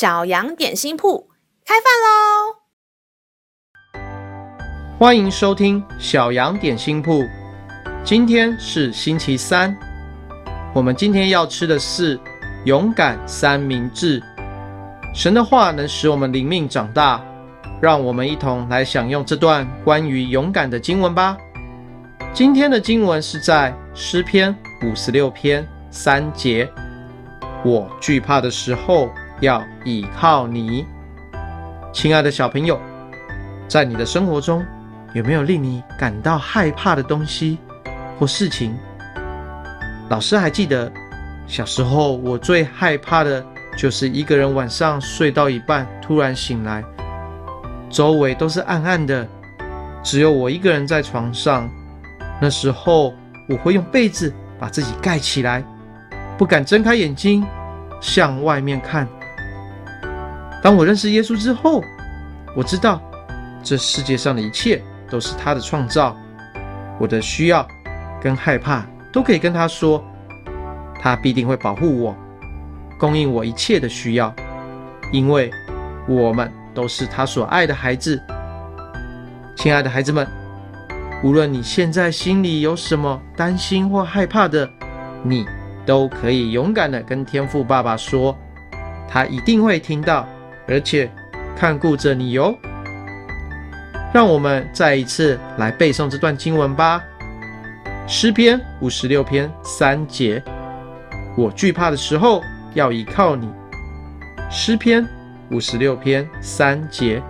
小羊点心铺开饭喽！欢迎收听小羊点心铺。今天是星期三，我们今天要吃的是勇敢三明治。神的话能使我们灵命长大，让我们一同来享用这段关于勇敢的经文吧。今天的经文是在诗篇五十六篇三节。我惧怕的时候，要倚靠你，亲爱的小朋友，在你的生活中，有没有令你感到害怕的东西或事情？老师还记得，小时候我最害怕的就是一个人晚上睡到一半，突然醒来，周围都是暗暗的，只有我一个人在床上。那时候我会用被子把自己盖起来。不敢睁开眼睛向外面看。当我认识耶稣之后，我知道这世界上的一切都是他的创造。我的需要跟害怕都可以跟他说，他必定会保护我，供应我一切的需要，因为我们都是他所爱的孩子。亲爱的孩子们，无论你现在心里有什么担心或害怕的，你。都可以勇敢地跟天父爸爸说，他一定会听到，而且看顾着你哟。让我们再一次来背诵这段经文吧，《诗篇》五十六篇三节：我惧怕的时候要倚靠你。《诗篇》五十六篇三节：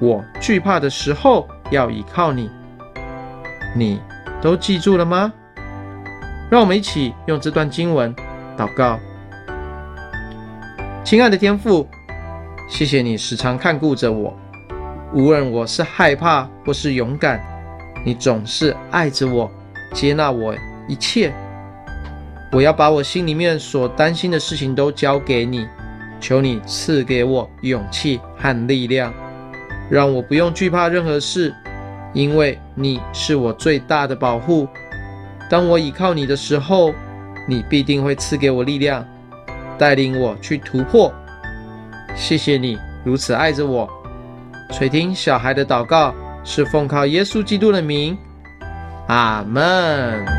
我惧怕的时候要倚靠你。你都记住了吗？让我们一起用这段经文祷告。亲爱的天父，谢谢你时常看顾着我，无论我是害怕或是勇敢，你总是爱着我，接纳我一切。我要把我心里面所担心的事情都交给你，求你赐给我勇气和力量，让我不用惧怕任何事，因为你是我最大的保护。当我倚靠你的时候，你必定会赐给我力量，带领我去突破。谢谢你如此爱着我。垂听小孩的祷告，是奉靠耶稣基督的名。阿门。